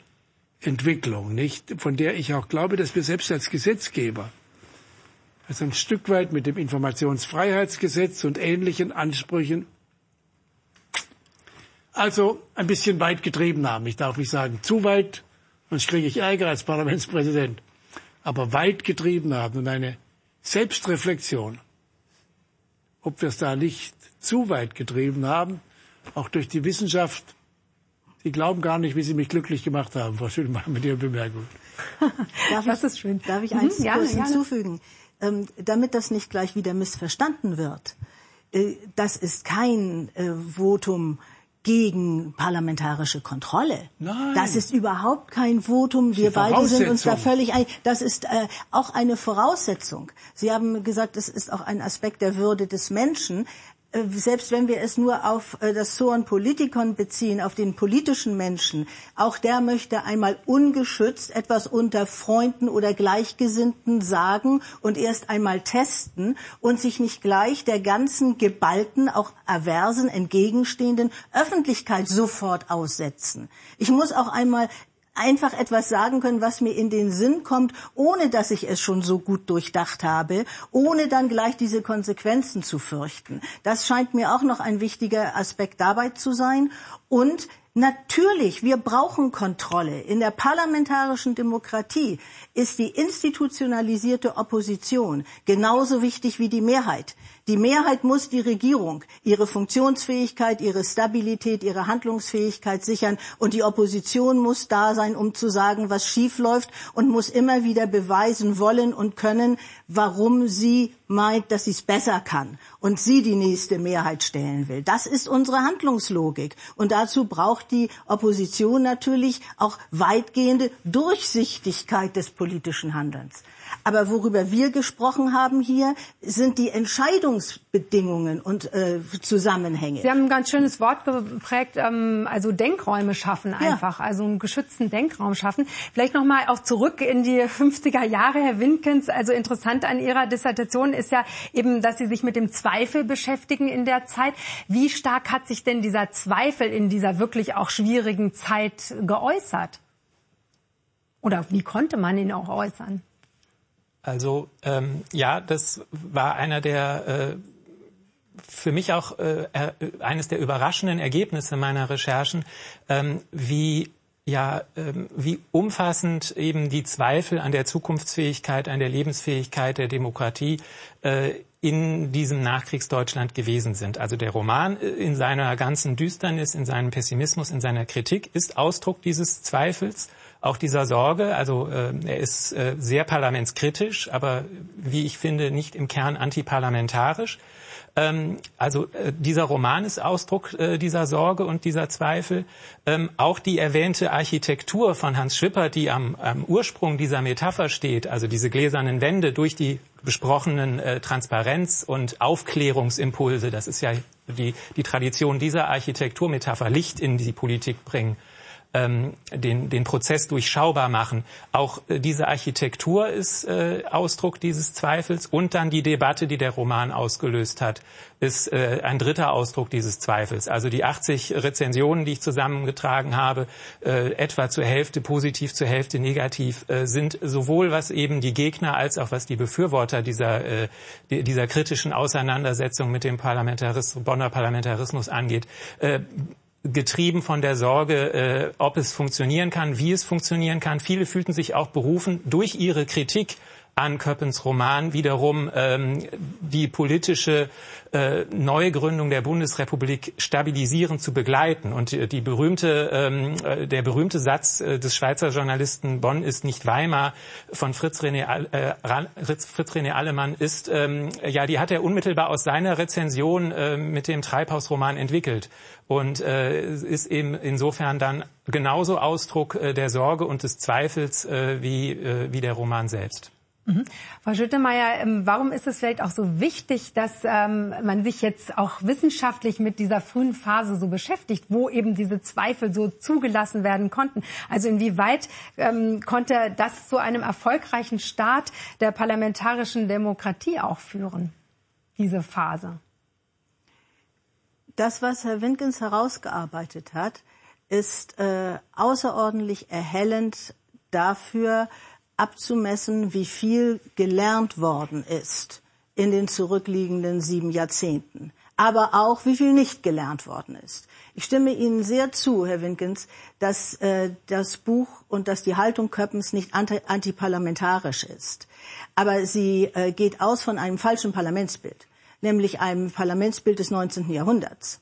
Entwicklung, nicht? Von der ich auch glaube, dass wir selbst als Gesetzgeber, also ein Stück weit mit dem Informationsfreiheitsgesetz und ähnlichen Ansprüchen also ein bisschen weit getrieben haben. Ich darf nicht sagen zu weit, sonst kriege ich Ärger als Parlamentspräsident. Aber weit getrieben haben und eine Selbstreflexion, ob wir es da nicht zu weit getrieben haben, auch durch die Wissenschaft. Sie glauben gar nicht, wie Sie mich glücklich gemacht haben, Frau Schüttelmann, mit Ihrer Bemerkung. darf das ich, ist schön. Darf ich eins mhm, kurz hinzufügen? Ähm, damit das nicht gleich wieder missverstanden wird. Äh, das ist kein äh, Votum gegen parlamentarische Kontrolle. Nein. Das ist überhaupt kein Votum. Wir beide sind uns da völlig einig. Das ist äh, auch eine Voraussetzung. Sie haben gesagt, es ist auch ein Aspekt der Würde des Menschen. Äh, selbst wenn wir es nur auf äh, das Zoon Politikon beziehen, auf den politischen Menschen, auch der möchte einmal ungeschützt etwas unter Freunden oder Gleichgesinnten sagen und erst einmal testen und sich nicht gleich der ganzen geballten, auch aversen, entgegenstehenden Öffentlichkeit sofort aussetzen. Ich muss auch einmal einfach etwas sagen können, was mir in den Sinn kommt, ohne dass ich es schon so gut durchdacht habe, ohne dann gleich diese Konsequenzen zu fürchten. Das scheint mir auch noch ein wichtiger Aspekt dabei zu sein. Und Natürlich, wir brauchen Kontrolle. In der parlamentarischen Demokratie ist die institutionalisierte Opposition genauso wichtig wie die Mehrheit. Die Mehrheit muss die Regierung ihre Funktionsfähigkeit, ihre Stabilität, ihre Handlungsfähigkeit sichern und die Opposition muss da sein, um zu sagen, was schief läuft und muss immer wieder beweisen wollen und können, warum sie meint, dass sie es besser kann und sie die nächste Mehrheit stellen will. Das ist unsere Handlungslogik. Und dazu braucht die Opposition natürlich auch weitgehende Durchsichtigkeit des politischen Handelns. Aber worüber wir gesprochen haben hier, sind die Entscheidungsbedingungen und äh, Zusammenhänge. Sie haben ein ganz schönes Wort geprägt, ähm, also Denkräume schaffen einfach, ja. also einen geschützten Denkraum schaffen. Vielleicht nochmal auch zurück in die 50er Jahre, Herr Winkens. Also interessant an Ihrer Dissertation ist ja eben, dass Sie sich mit dem Zweifel beschäftigen in der Zeit. Wie stark hat sich denn dieser Zweifel in dieser wirklich auch schwierigen Zeit geäußert? Oder wie konnte man ihn auch äußern? Also ähm, ja, das war einer der äh, für mich auch äh, eines der überraschenden Ergebnisse meiner Recherchen, ähm, wie ja, ähm, wie umfassend eben die Zweifel an der Zukunftsfähigkeit, an der Lebensfähigkeit der Demokratie äh, in diesem Nachkriegsdeutschland gewesen sind. Also der Roman äh, in seiner ganzen Düsternis, in seinem Pessimismus, in seiner Kritik ist Ausdruck dieses Zweifels auch dieser Sorge. Also äh, er ist äh, sehr parlamentskritisch, aber wie ich finde, nicht im Kern antiparlamentarisch. Ähm, also äh, dieser Roman ist Ausdruck äh, dieser Sorge und dieser Zweifel. Ähm, auch die erwähnte Architektur von Hans Schwipper, die am, am Ursprung dieser Metapher steht, also diese gläsernen Wände durch die besprochenen äh, Transparenz- und Aufklärungsimpulse, das ist ja die, die Tradition dieser Architekturmetapher, Licht in die Politik bringen ähm, den, den Prozess durchschaubar machen. Auch äh, diese Architektur ist äh, Ausdruck dieses Zweifels und dann die Debatte, die der Roman ausgelöst hat, ist äh, ein dritter Ausdruck dieses Zweifels. Also die 80 Rezensionen, die ich zusammengetragen habe, äh, etwa zur Hälfte positiv, zur Hälfte negativ, äh, sind sowohl was eben die Gegner als auch was die Befürworter dieser, äh, dieser kritischen Auseinandersetzung mit dem Parlamentarismus, Bonner Parlamentarismus angeht, äh, getrieben von der Sorge, äh, ob es funktionieren kann, wie es funktionieren kann. Viele fühlten sich auch berufen, durch ihre Kritik an Köppens Roman wiederum ähm, die politische äh, Neugründung der Bundesrepublik stabilisierend zu begleiten. Und die, die berühmte, ähm, äh, der berühmte Satz äh, des Schweizer Journalisten Bonn ist nicht Weimar von Fritz René, äh, Fritz René Allemann ist, ähm, ja, die hat er unmittelbar aus seiner Rezension äh, mit dem Treibhausroman entwickelt und äh, ist eben insofern dann genauso Ausdruck äh, der Sorge und des Zweifels äh, wie, äh, wie der Roman selbst. Mhm. Frau Schüttemeier, ähm, warum ist es vielleicht auch so wichtig, dass ähm, man sich jetzt auch wissenschaftlich mit dieser frühen Phase so beschäftigt, wo eben diese Zweifel so zugelassen werden konnten? Also inwieweit ähm, konnte das zu einem erfolgreichen Start der parlamentarischen Demokratie auch führen, diese Phase? Das, was Herr Winkens herausgearbeitet hat, ist äh, außerordentlich erhellend dafür, abzumessen, wie viel gelernt worden ist in den zurückliegenden sieben Jahrzehnten, aber auch wie viel nicht gelernt worden ist. Ich stimme Ihnen sehr zu, Herr Winkens, dass äh, das Buch und dass die Haltung Köppens nicht anti antiparlamentarisch ist. Aber sie äh, geht aus von einem falschen Parlamentsbild, nämlich einem Parlamentsbild des 19. Jahrhunderts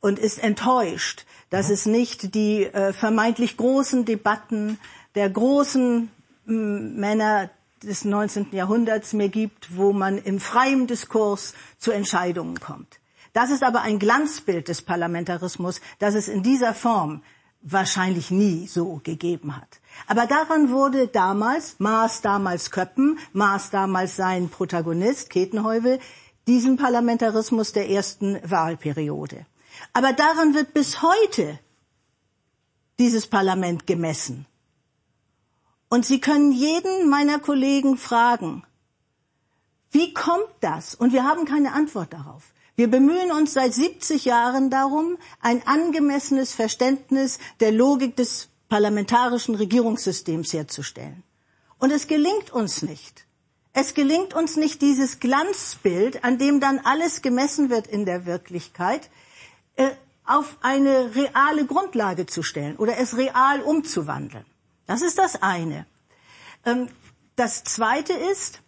und ist enttäuscht, dass es nicht die äh, vermeintlich großen Debatten der großen Männer des 19. Jahrhunderts mehr gibt, wo man im freien Diskurs zu Entscheidungen kommt. Das ist aber ein Glanzbild des Parlamentarismus, das es in dieser Form wahrscheinlich nie so gegeben hat. Aber daran wurde damals, maß damals Köppen, maß damals sein Protagonist, Ketenheuvel, diesen Parlamentarismus der ersten Wahlperiode. Aber daran wird bis heute dieses Parlament gemessen. Und Sie können jeden meiner Kollegen fragen, wie kommt das? Und wir haben keine Antwort darauf. Wir bemühen uns seit 70 Jahren darum, ein angemessenes Verständnis der Logik des parlamentarischen Regierungssystems herzustellen. Und es gelingt uns nicht. Es gelingt uns nicht, dieses Glanzbild, an dem dann alles gemessen wird in der Wirklichkeit, äh, auf eine reale Grundlage zu stellen oder es real umzuwandeln. Das ist das eine. Ähm, das zweite ist,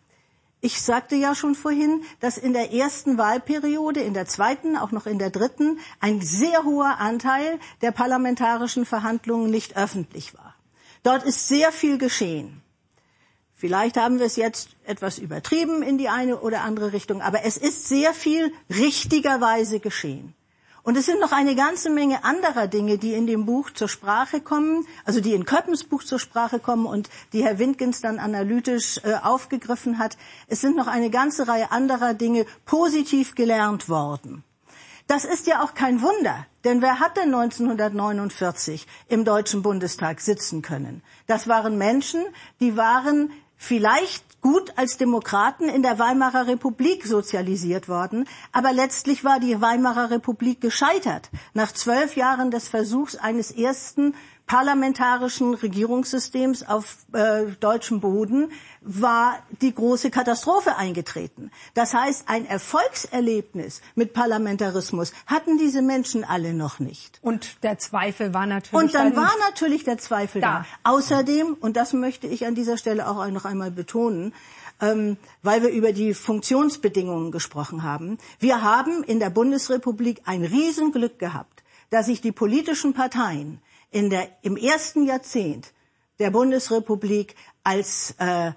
ich sagte ja schon vorhin, dass in der ersten Wahlperiode, in der zweiten, auch noch in der dritten, ein sehr hoher Anteil der parlamentarischen Verhandlungen nicht öffentlich war. Dort ist sehr viel geschehen. Vielleicht haben wir es jetzt etwas übertrieben in die eine oder andere Richtung, aber es ist sehr viel richtigerweise geschehen. Und es sind noch eine ganze Menge anderer Dinge, die in dem Buch zur Sprache kommen, also die in Köppens Buch zur Sprache kommen und die Herr Windgens dann analytisch äh, aufgegriffen hat. Es sind noch eine ganze Reihe anderer Dinge positiv gelernt worden. Das ist ja auch kein Wunder, denn wer hat denn 1949 im Deutschen Bundestag sitzen können? Das waren Menschen, die waren vielleicht gut als Demokraten in der Weimarer Republik sozialisiert worden, aber letztlich war die Weimarer Republik gescheitert nach zwölf Jahren des Versuchs eines ersten parlamentarischen Regierungssystems auf äh, deutschem Boden war die große Katastrophe eingetreten. Das heißt, ein Erfolgserlebnis mit Parlamentarismus hatten diese Menschen alle noch nicht. Und der Zweifel war natürlich. Und dann, dann war natürlich der Zweifel da. da. Außerdem, und das möchte ich an dieser Stelle auch noch einmal betonen, ähm, weil wir über die Funktionsbedingungen gesprochen haben. Wir haben in der Bundesrepublik ein Riesenglück gehabt, dass sich die politischen Parteien in der, im ersten Jahrzehnt der Bundesrepublik als äh,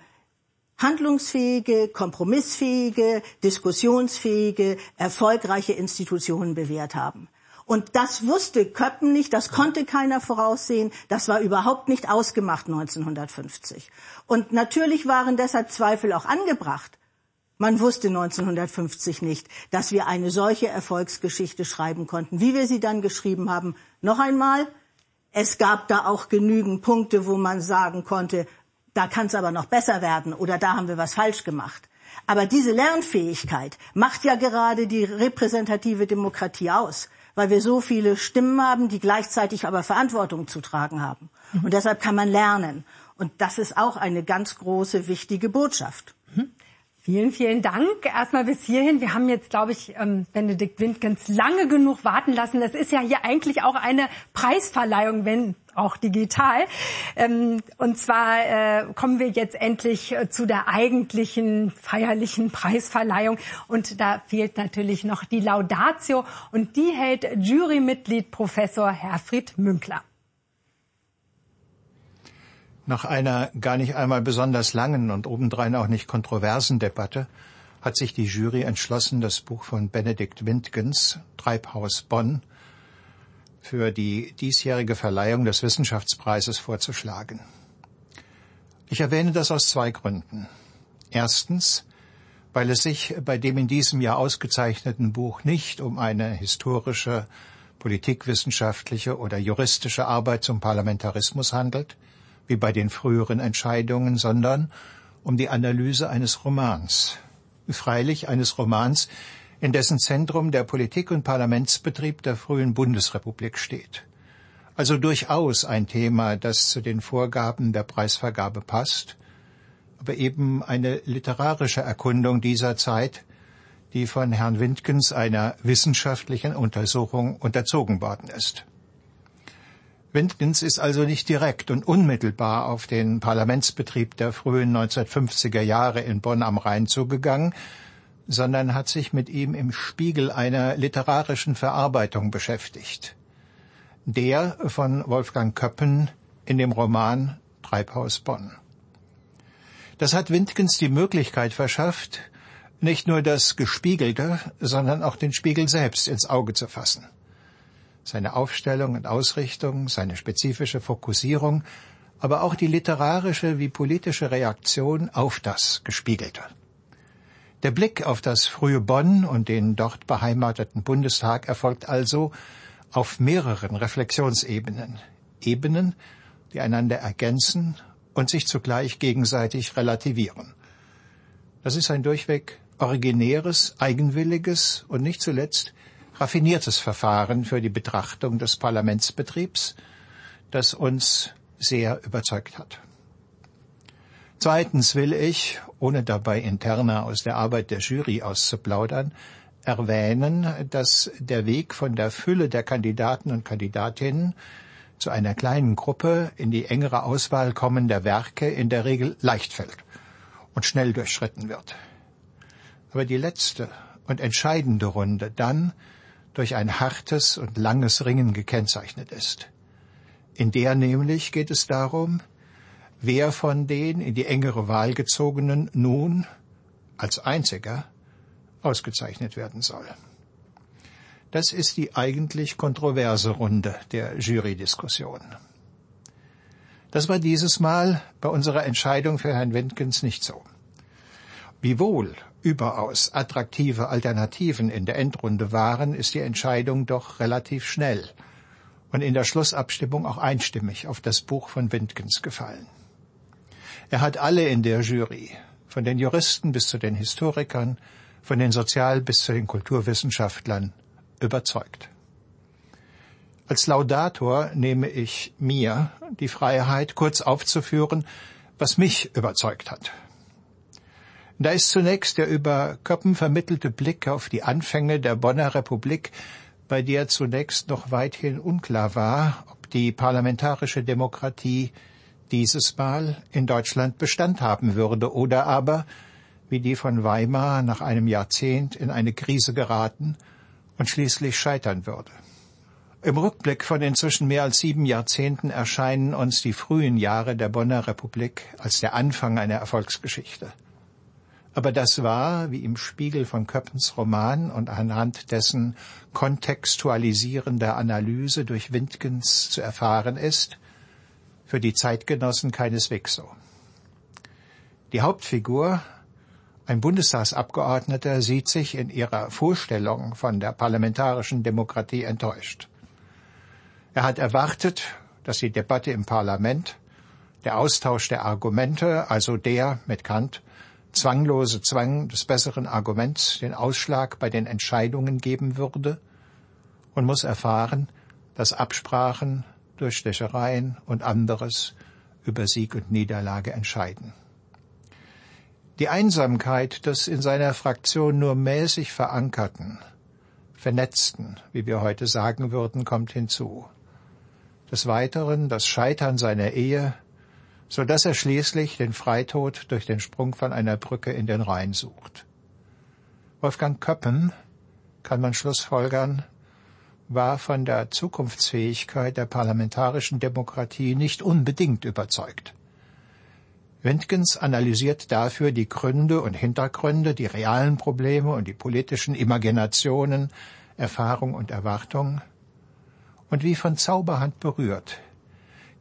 handlungsfähige, kompromissfähige, diskussionsfähige, erfolgreiche Institutionen bewährt haben. Und das wusste Köppen nicht, das konnte keiner voraussehen, das war überhaupt nicht ausgemacht 1950. Und natürlich waren deshalb Zweifel auch angebracht. Man wusste 1950 nicht, dass wir eine solche Erfolgsgeschichte schreiben konnten, wie wir sie dann geschrieben haben. Noch einmal, Es gab da auch genügend Punkte, wo man sagen konnte, da kann es aber noch besser werden oder da haben wir was falsch gemacht. Aber diese Lernfähigkeit macht ja gerade die repräsentative Demokratie aus, weil wir so viele Stimmen haben, die gleichzeitig aber Verantwortung zu tragen haben. Mhm. Und deshalb kann man lernen. Und das ist auch eine ganz große, wichtige Botschaft. Mhm. Vielen, vielen Dank. Erstmal bis hierhin. Wir haben jetzt, glaube ich, ähm, Benedikt Windgens lange genug warten lassen. Das ist ja hier eigentlich auch eine Preisverleihung, wenn auch digital. Ähm, und zwar äh, kommen wir jetzt endlich äh, zu der eigentlichen feierlichen Preisverleihung. Und da fehlt natürlich noch die Laudatio. Und die hält Jurymitglied Professor Herfried Münkler. Nach einer gar nicht einmal besonders langen und obendrein auch nicht kontroversen Debatte hat sich die Jury entschlossen, das Buch von Benedikt Windgens, Treibhaus Bonn, für die diesjährige Verleihung des Wissenschaftspreises vorzuschlagen. Ich erwähne das aus zwei Gründen. Erstens, weil es sich bei dem in diesem Jahr ausgezeichneten Buch nicht um eine historische, politikwissenschaftliche oder juristische Arbeit zum Parlamentarismus handelt, wie bei den früheren Entscheidungen, sondern um die Analyse eines Romans. Freilich eines Romans, in dessen Zentrum der Politik- und Parlamentsbetrieb der frühen Bundesrepublik steht. Also durchaus ein Thema, das zu den Vorgaben der Preisvergabe passt, aber eben eine literarische Erkundung dieser Zeit, die von Herrn Windgens einer wissenschaftlichen Untersuchung unterzogen worden ist. Windgens ist also nicht direkt und unmittelbar auf den Parlamentsbetrieb der frühen 1950er Jahre in Bonn am Rhein zugegangen, sondern hat sich mit ihm im Spiegel einer literarischen Verarbeitung beschäftigt. Der von Wolfgang Köppen in dem Roman Treibhaus Bonn. Das hat Windgens die Möglichkeit verschafft, nicht nur das Gespiegelte, sondern auch den Spiegel selbst ins Auge zu fassen seine Aufstellung und Ausrichtung, seine spezifische Fokussierung, aber auch die literarische wie politische Reaktion auf das Gespiegelte. Der Blick auf das frühe Bonn und den dort beheimateten Bundestag erfolgt also auf mehreren Reflexionsebenen, Ebenen, die einander ergänzen und sich zugleich gegenseitig relativieren. Das ist ein durchweg originäres, eigenwilliges und nicht zuletzt raffiniertes Verfahren für die Betrachtung des Parlamentsbetriebs, das uns sehr überzeugt hat. Zweitens will ich, ohne dabei interner aus der Arbeit der Jury auszuplaudern, erwähnen, dass der Weg von der Fülle der Kandidaten und Kandidatinnen zu einer kleinen Gruppe in die engere Auswahl kommender Werke in der Regel leicht fällt und schnell durchschritten wird. Aber die letzte und entscheidende Runde dann durch ein hartes und langes Ringen gekennzeichnet ist. In der nämlich geht es darum, wer von den in die engere Wahl gezogenen nun als einziger ausgezeichnet werden soll. Das ist die eigentlich kontroverse Runde der Jurydiskussion. Das war dieses Mal bei unserer Entscheidung für Herrn Windgens nicht so. Wiewohl überaus attraktive Alternativen in der Endrunde waren, ist die Entscheidung doch relativ schnell und in der Schlussabstimmung auch einstimmig auf das Buch von Windgens gefallen. Er hat alle in der Jury, von den Juristen bis zu den Historikern, von den Sozial- bis zu den Kulturwissenschaftlern, überzeugt. Als Laudator nehme ich mir die Freiheit, kurz aufzuführen, was mich überzeugt hat. Da ist zunächst der über Köppen vermittelte Blick auf die Anfänge der Bonner Republik, bei der zunächst noch weithin unklar war, ob die parlamentarische Demokratie dieses Mal in Deutschland Bestand haben würde oder aber, wie die von Weimar nach einem Jahrzehnt in eine Krise geraten und schließlich scheitern würde. Im Rückblick von inzwischen mehr als sieben Jahrzehnten erscheinen uns die frühen Jahre der Bonner Republik als der Anfang einer Erfolgsgeschichte. Aber das war, wie im Spiegel von Köppens Roman und anhand dessen kontextualisierender Analyse durch Windgens zu erfahren ist, für die Zeitgenossen keineswegs so. Die Hauptfigur, ein Bundestagsabgeordneter, sieht sich in ihrer Vorstellung von der parlamentarischen Demokratie enttäuscht. Er hat erwartet, dass die Debatte im Parlament, der Austausch der Argumente, also der mit Kant zwanglose Zwang des besseren Arguments den Ausschlag bei den Entscheidungen geben würde und muss erfahren, dass Absprachen, Durchstechereien und anderes über Sieg und Niederlage entscheiden. Die Einsamkeit des in seiner Fraktion nur mäßig verankerten, vernetzten, wie wir heute sagen würden, kommt hinzu. Des Weiteren das Scheitern seiner Ehe, so dass er schließlich den Freitod durch den Sprung von einer Brücke in den Rhein sucht. Wolfgang Köppen, kann man schlussfolgern, war von der Zukunftsfähigkeit der parlamentarischen Demokratie nicht unbedingt überzeugt. Wendgens analysiert dafür die Gründe und Hintergründe, die realen Probleme und die politischen Imaginationen, Erfahrung und Erwartung. Und wie von Zauberhand berührt,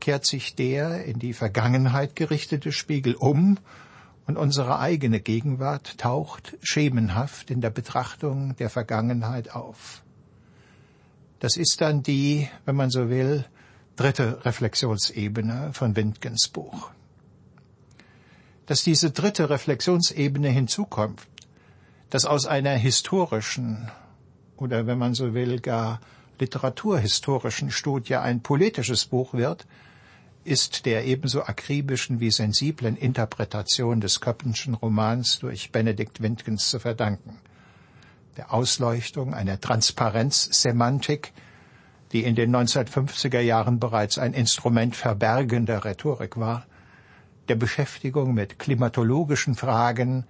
kehrt sich der in die Vergangenheit gerichtete Spiegel um und unsere eigene Gegenwart taucht schemenhaft in der Betrachtung der Vergangenheit auf. Das ist dann die, wenn man so will, dritte Reflexionsebene von Windgens Buch. Dass diese dritte Reflexionsebene hinzukommt, dass aus einer historischen oder wenn man so will, gar literaturhistorischen Studie ein politisches Buch wird, ist der ebenso akribischen wie sensiblen Interpretation des Köppenschen Romans durch Benedikt Windgens zu verdanken. Der Ausleuchtung einer Transparenzsemantik, die in den 1950er Jahren bereits ein Instrument verbergender Rhetorik war, der Beschäftigung mit klimatologischen Fragen,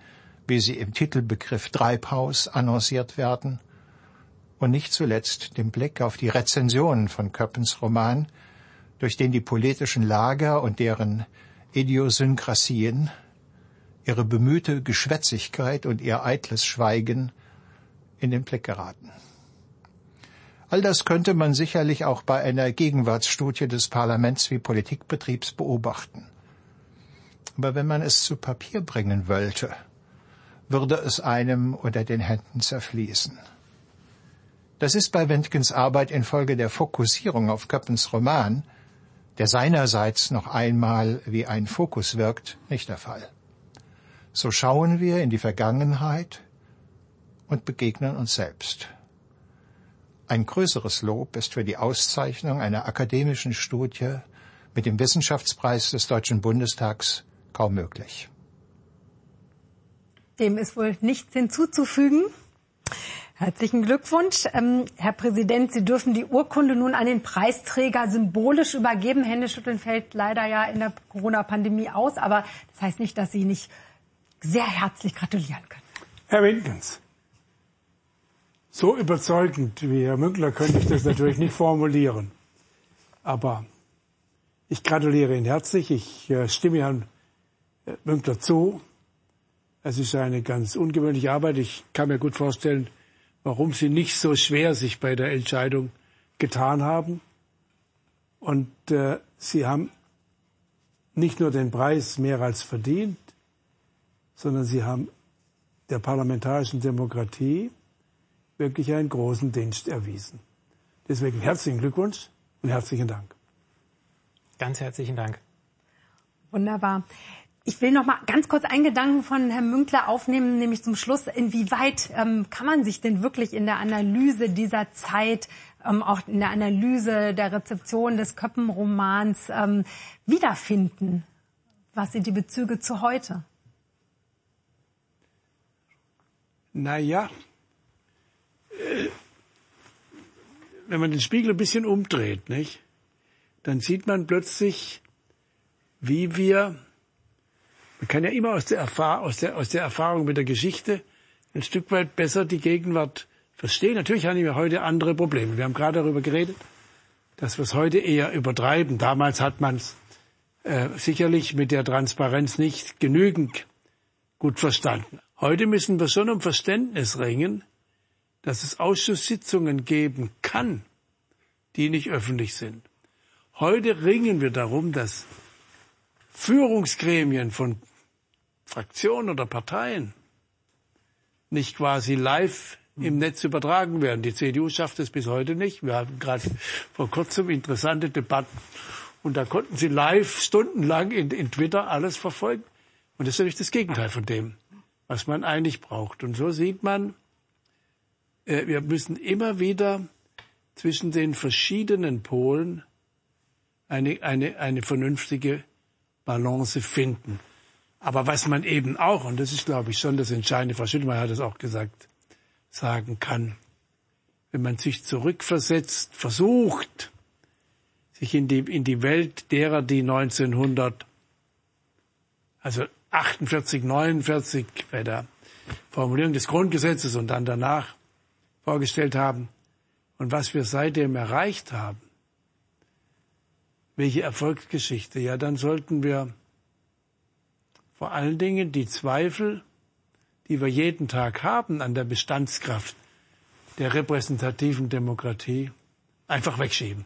wie sie im Titelbegriff Treibhaus annonciert werden, und nicht zuletzt dem Blick auf die Rezensionen von Köppens Roman, durch den die politischen Lager und deren Idiosynkrasien, ihre bemühte Geschwätzigkeit und ihr eitles Schweigen in den Blick geraten. All das könnte man sicherlich auch bei einer Gegenwartsstudie des Parlaments wie Politikbetriebs beobachten. Aber wenn man es zu Papier bringen wollte, würde es einem unter den Händen zerfließen. Das ist bei Wendgens Arbeit infolge der Fokussierung auf Köppens Roman, der seinerseits noch einmal wie ein Fokus wirkt, nicht der Fall. So schauen wir in die Vergangenheit, und begegnen uns selbst. Ein größeres Lob ist für die Auszeichnung einer akademischen Studie mit dem Wissenschaftspreis des Deutschen Bundestags kaum möglich. Dem ist wohl nichts hinzuzufügen. Herzlichen Glückwunsch. Ähm, Herr Präsident, Sie dürfen die Urkunde nun an den Preisträger symbolisch übergeben. Händeschütteln fällt leider ja in der Corona-Pandemie aus, aber das heißt nicht, dass Sie nicht sehr herzlich gratulieren können. Herr Winkens, so überzeugend wie Herr Münkler könnte ich das natürlich nicht formulieren. Aber ich gratuliere Ihnen herzlich. Ich äh, stimme Herrn äh, Münkler zu. Es ist eine ganz ungewöhnliche Arbeit. Ich kann mir gut vorstellen, warum Sie nicht so schwer sich bei der Entscheidung getan haben. Und äh, Sie haben nicht nur den Preis mehr als verdient, sondern Sie haben der parlamentarischen Demokratie wirklich einen großen Dienst erwiesen. Deswegen herzlichen Glückwunsch und herzlichen Dank. Ganz herzlichen Dank. Wunderbar. Ich will noch mal ganz kurz einen Gedanken von Herrn Münkler aufnehmen, nämlich zum Schluss. Inwieweit ähm, kann man sich denn wirklich in der Analyse dieser Zeit, ähm, auch in der Analyse der Rezeption des Köppenromans ähm, wiederfinden? Was sind die Bezüge zu heute? Naja, wenn man den Spiegel ein bisschen umdreht, nicht, dann sieht man plötzlich, wie wir, man kann ja immer aus der, Erfahr aus, der, aus der Erfahrung mit der Geschichte ein Stück weit besser die Gegenwart verstehen. Natürlich haben wir heute andere Probleme. Wir haben gerade darüber geredet, dass wir es heute eher übertreiben. Damals hat man es äh, sicherlich mit der Transparenz nicht genügend gut verstanden. Heute müssen wir schon um Verständnis ringen, dass es Ausschusssitzungen geben kann, die nicht öffentlich sind. Heute ringen wir darum, dass Führungsgremien von Fraktionen oder Parteien nicht quasi live im Netz übertragen werden. Die CDU schafft es bis heute nicht. Wir hatten gerade vor kurzem interessante Debatten Und da konnten sie live stundenlang in, in Twitter alles verfolgen. Und das ist natürlich das Gegenteil von dem, was man eigentlich braucht. Und so sieht man, äh, wir müssen immer wieder zwischen den verschiedenen Polen eine, eine, eine vernünftige Balance finden. Aber was man eben auch, und das ist, glaube ich, schon das Entscheidende, Frau Schüttelmeier hat es auch gesagt, sagen kann, wenn man sich zurückversetzt, versucht, sich in die, in die Welt derer, die 1900, also 48, 49 bei der Formulierung des Grundgesetzes und dann danach vorgestellt haben und was wir seitdem erreicht haben, welche Erfolgsgeschichte, ja, dann sollten wir vor allen Dingen die Zweifel, die wir jeden Tag haben an der Bestandskraft der repräsentativen Demokratie, einfach wegschieben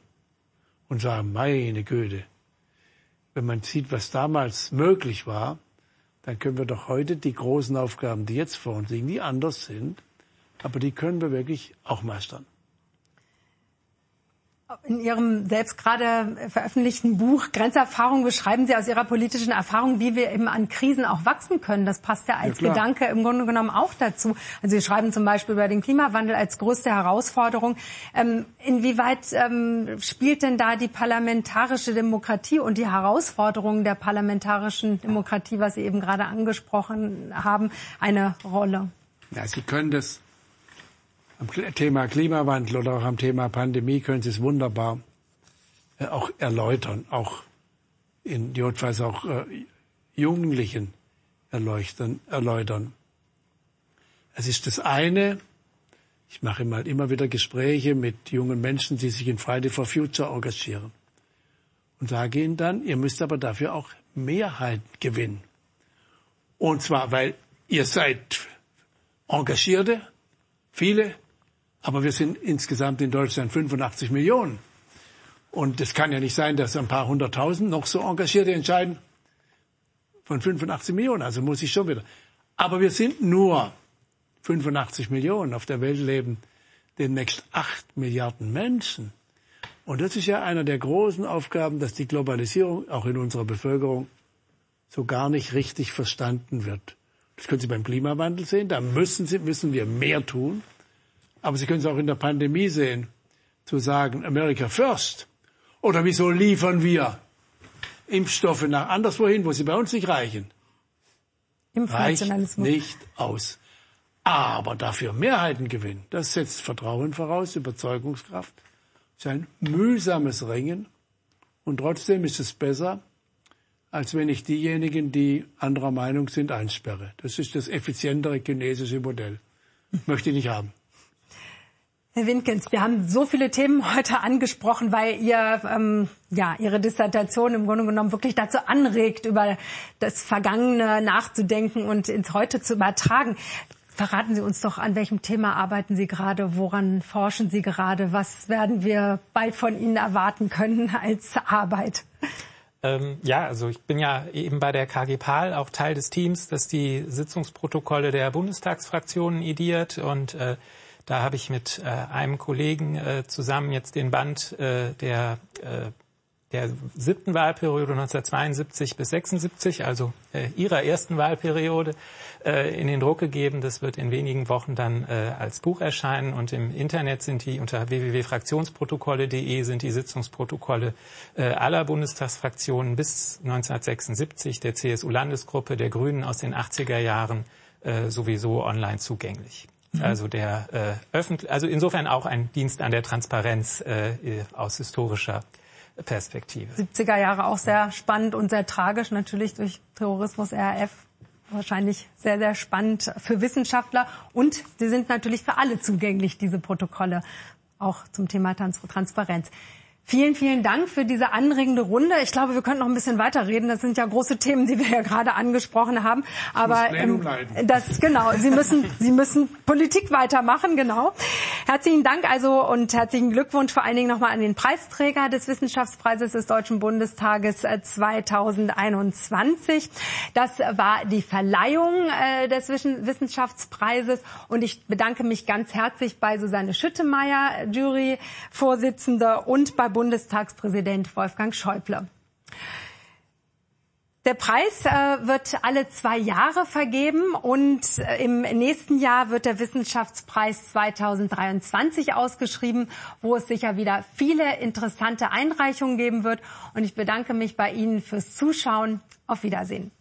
und sagen, meine Güte, wenn man sieht, was damals möglich war, dann können wir doch heute die großen Aufgaben, die jetzt vor uns liegen, die anders sind, aber die können wir wirklich auch meistern. In Ihrem selbst gerade veröffentlichten Buch Grenzerfahrung beschreiben Sie aus Ihrer politischen Erfahrung, wie wir eben an Krisen auch wachsen können. Das passt ja als ja, Gedanke im Grunde genommen auch dazu. Also Sie schreiben zum Beispiel über den Klimawandel als größte Herausforderung. Ähm, inwieweit ähm, spielt denn da die parlamentarische Demokratie und die Herausforderungen der parlamentarischen Demokratie, was Sie eben gerade angesprochen haben, eine Rolle? Ja, Sie können das am Thema Klimawandel oder auch am Thema Pandemie können Sie es wunderbar äh, auch erläutern, auch in notfalls auch äh, Jugendlichen erleuchten, erläutern. Es ist das eine, ich mache mal immer wieder Gespräche mit jungen Menschen, die sich in Friday for Future engagieren und sage ihnen dann, ihr müsst aber dafür auch Mehrheit gewinnen. Und zwar, weil ihr seid Engagierte, viele, aber wir sind insgesamt in Deutschland 85 Millionen. Und es kann ja nicht sein, dass ein paar hunderttausend noch so Engagierte entscheiden von 85 Millionen. Also muss ich schon wieder. Aber wir sind nur 85 Millionen. Auf der Welt leben demnächst 8 Milliarden Menschen. Und das ist ja einer der großen Aufgaben, dass die Globalisierung auch in unserer Bevölkerung so gar nicht richtig verstanden wird. Das können Sie beim Klimawandel sehen. Da müssen, Sie, müssen wir mehr tun. Aber Sie können es auch in der Pandemie sehen, zu sagen, America first. Oder wieso liefern wir Impfstoffe nach anderswohin, wo sie bei uns nicht reichen? Reicht nicht aus. Aber dafür Mehrheiten gewinnen, das setzt Vertrauen voraus, Überzeugungskraft. Das ist ein mühsames Ringen. Und trotzdem ist es besser, als wenn ich diejenigen, die anderer Meinung sind, einsperre. Das ist das effizientere chinesische Modell. Möchte ich nicht haben. Herr Winkens, wir haben so viele Themen heute angesprochen, weil ihr ähm, ja Ihre Dissertation im Grunde genommen wirklich dazu anregt, über das Vergangene nachzudenken und ins Heute zu übertragen. Verraten Sie uns doch, an welchem Thema arbeiten Sie gerade, woran forschen Sie gerade, was werden wir bald von Ihnen erwarten können als Arbeit? Ähm, ja, also ich bin ja eben bei der KG PAL auch Teil des Teams, das die Sitzungsprotokolle der Bundestagsfraktionen ediert und äh, da habe ich mit äh, einem Kollegen äh, zusammen jetzt den Band äh, der äh, der siebten Wahlperiode 1972 bis 76, also äh, ihrer ersten Wahlperiode, äh, in den Druck gegeben. Das wird in wenigen Wochen dann äh, als Buch erscheinen und im Internet sind die unter www.fraktionsprotokolle.de sind die Sitzungsprotokolle äh, aller Bundestagsfraktionen bis 1976 der CSU-Landesgruppe der Grünen aus den 80er Jahren äh, sowieso online zugänglich. Mhm. Also der äh, öffentlich, also insofern auch ein Dienst an der Transparenz äh, aus historischer Perspektive. 70er Jahre auch sehr spannend und sehr tragisch natürlich durch Terrorismus, RAF. Wahrscheinlich sehr, sehr spannend für Wissenschaftler. Und sie sind natürlich für alle zugänglich, diese Protokolle, auch zum Thema Transparenz. Vielen, vielen Dank für diese anregende Runde. Ich glaube, wir könnten noch ein bisschen weiterreden. Das sind ja große Themen, die wir ja gerade angesprochen haben. Aber ähm, das genau, Sie müssen, Sie müssen Politik weitermachen, genau. Herzlichen Dank also und herzlichen Glückwunsch vor allen Dingen nochmal an den Preisträger des Wissenschaftspreises des Deutschen Bundestages 2021. Äh, das war die Verleihung äh, des Wissenschaftspreises und ich bedanke mich ganz herzlich bei Susanne Schüttemeier, Juryvorsitzende, und bei Bundestagspräsident Wolfgang Schäuble. Der Preis äh, wird alle zwei Jahre vergeben und äh, im nächsten Jahr wird der Wissenschaftspreis 2023 ausgeschrieben, wo es sicher wieder viele interessante Einreichungen geben wird. Und ich bedanke mich bei Ihnen fürs Zuschauen. Auf Wiedersehen.